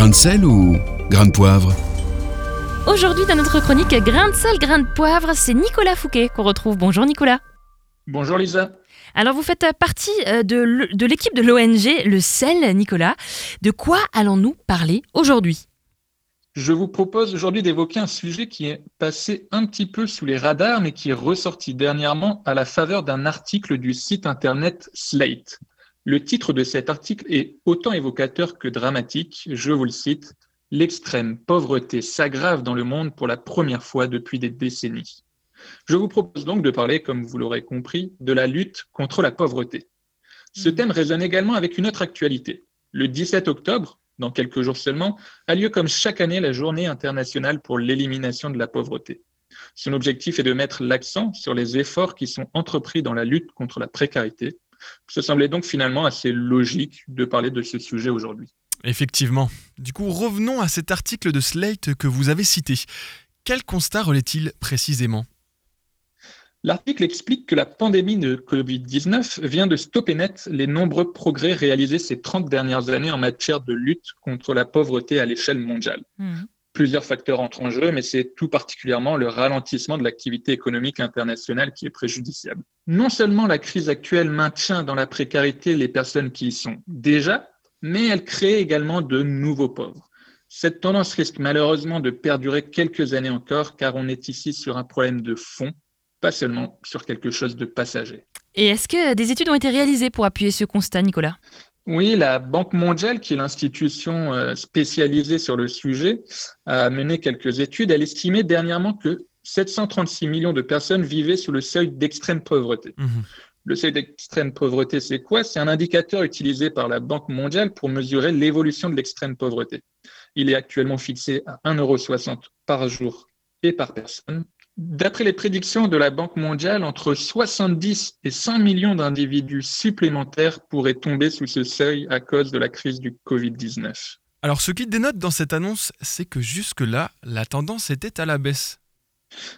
Grain de sel ou grain de poivre Aujourd'hui, dans notre chronique Grain de sel, grain de poivre, c'est Nicolas Fouquet qu'on retrouve. Bonjour Nicolas. Bonjour Lisa. Alors vous faites partie euh, de, de l'équipe de l'ONG Le Sel, Nicolas. De quoi allons-nous parler aujourd'hui? Je vous propose aujourd'hui d'évoquer un sujet qui est passé un petit peu sous les radars, mais qui est ressorti dernièrement à la faveur d'un article du site internet Slate. Le titre de cet article est autant évocateur que dramatique. Je vous le cite. L'extrême pauvreté s'aggrave dans le monde pour la première fois depuis des décennies. Je vous propose donc de parler, comme vous l'aurez compris, de la lutte contre la pauvreté. Ce mmh. thème résonne également avec une autre actualité. Le 17 octobre, dans quelques jours seulement, a lieu comme chaque année la journée internationale pour l'élimination de la pauvreté. Son objectif est de mettre l'accent sur les efforts qui sont entrepris dans la lutte contre la précarité, ce semblait donc finalement assez logique de parler de ce sujet aujourd'hui. Effectivement. Du coup, revenons à cet article de Slate que vous avez cité. Quel constat relaie-t-il précisément? L'article explique que la pandémie de Covid-19 vient de stopper net les nombreux progrès réalisés ces 30 dernières années en matière de lutte contre la pauvreté à l'échelle mondiale. Mmh plusieurs facteurs entrent en jeu, mais c'est tout particulièrement le ralentissement de l'activité économique internationale qui est préjudiciable. Non seulement la crise actuelle maintient dans la précarité les personnes qui y sont déjà, mais elle crée également de nouveaux pauvres. Cette tendance risque malheureusement de perdurer quelques années encore, car on est ici sur un problème de fond, pas seulement sur quelque chose de passager. Et est-ce que des études ont été réalisées pour appuyer ce constat, Nicolas? Oui, la Banque mondiale, qui est l'institution euh, spécialisée sur le sujet, a mené quelques études. Elle estimait dernièrement que 736 millions de personnes vivaient sous le seuil d'extrême pauvreté. Mhm. Le seuil d'extrême pauvreté, c'est quoi? C'est un indicateur utilisé par la Banque mondiale pour mesurer l'évolution de l'extrême pauvreté. Il est actuellement fixé à 1,60€ par jour et par personne. D'après les prédictions de la Banque mondiale, entre 70 et 100 millions d'individus supplémentaires pourraient tomber sous ce seuil à cause de la crise du Covid-19. Alors ce qui dénote dans cette annonce, c'est que jusque-là, la tendance était à la baisse.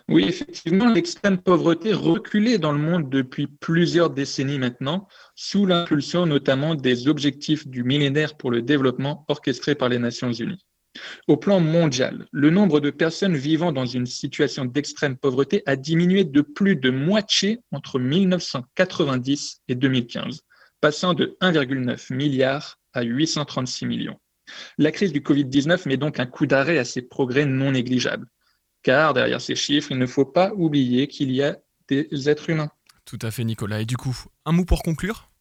Oui, effectivement, l'extrême pauvreté reculait dans le monde depuis plusieurs décennies maintenant, sous l'impulsion notamment des objectifs du millénaire pour le développement orchestrés par les Nations Unies. Au plan mondial, le nombre de personnes vivant dans une situation d'extrême pauvreté a diminué de plus de moitié entre 1990 et 2015, passant de 1,9 milliard à 836 millions. La crise du Covid-19 met donc un coup d'arrêt à ces progrès non négligeables, car derrière ces chiffres, il ne faut pas oublier qu'il y a des êtres humains. Tout à fait, Nicolas. Et du coup, un mot pour conclure?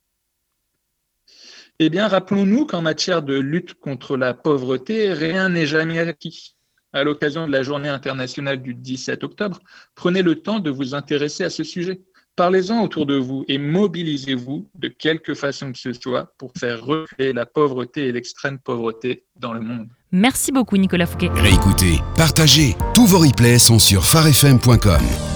Eh bien, rappelons-nous qu'en matière de lutte contre la pauvreté, rien n'est jamais acquis. À l'occasion de la journée internationale du 17 octobre, prenez le temps de vous intéresser à ce sujet. Parlez-en autour de vous et mobilisez-vous de quelque façon que ce soit pour faire reculer la pauvreté et l'extrême pauvreté dans le monde. Merci beaucoup Nicolas Fouquet. Réécoutez, partagez, tous vos replays sont sur farfm.com.